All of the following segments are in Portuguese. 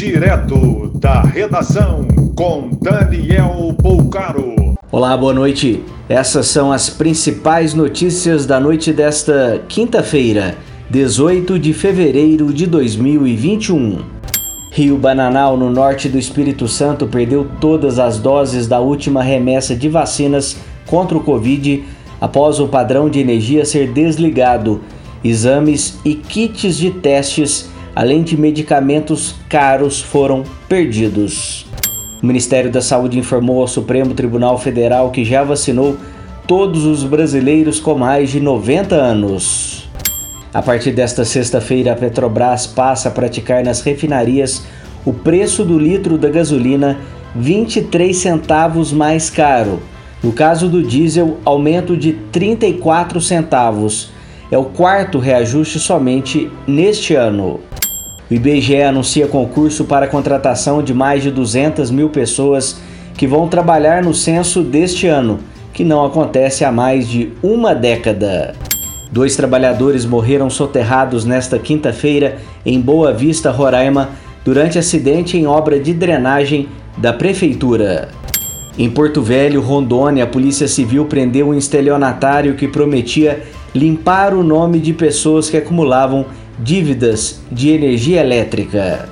Direto da redação com Daniel Poucaro. Olá, boa noite. Essas são as principais notícias da noite desta quinta-feira, 18 de fevereiro de 2021. Rio Bananal, no norte do Espírito Santo, perdeu todas as doses da última remessa de vacinas contra o Covid após o padrão de energia ser desligado. Exames e kits de testes além de medicamentos caros, foram perdidos. O Ministério da Saúde informou ao Supremo Tribunal Federal que já vacinou todos os brasileiros com mais de 90 anos. A partir desta sexta-feira, a Petrobras passa a praticar nas refinarias o preço do litro da gasolina 23 centavos mais caro. No caso do diesel, aumento de 34 centavos. É o quarto reajuste somente neste ano. O IBGE anuncia concurso para a contratação de mais de 200 mil pessoas que vão trabalhar no censo deste ano, que não acontece há mais de uma década. Dois trabalhadores morreram soterrados nesta quinta-feira em Boa Vista, Roraima, durante acidente em obra de drenagem da prefeitura. Em Porto Velho, Rondônia, a Polícia Civil prendeu um estelionatário que prometia limpar o nome de pessoas que acumulavam dívidas de energia elétrica.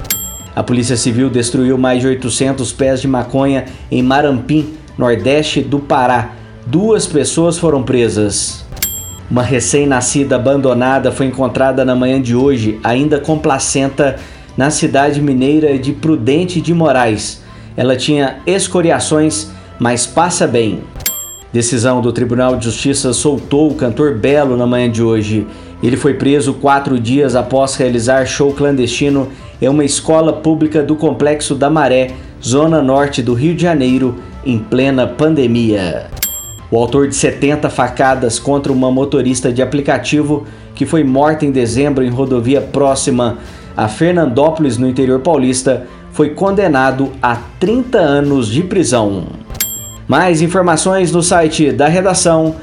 A Polícia Civil destruiu mais de 800 pés de maconha em Marampim, nordeste do Pará. Duas pessoas foram presas. Uma recém-nascida abandonada foi encontrada na manhã de hoje, ainda com placenta, na cidade mineira de Prudente de Moraes. Ela tinha escoriações, mas passa bem. Decisão do Tribunal de Justiça soltou o cantor Belo na manhã de hoje. Ele foi preso quatro dias após realizar show clandestino em uma escola pública do Complexo da Maré, zona norte do Rio de Janeiro, em plena pandemia. O autor de 70 facadas contra uma motorista de aplicativo que foi morta em dezembro em rodovia próxima a Fernandópolis, no interior paulista, foi condenado a 30 anos de prisão. Mais informações no site da redação.com.br.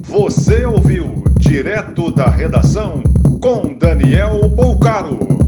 Você ouviu direto da redação com Daniel Bolcaro.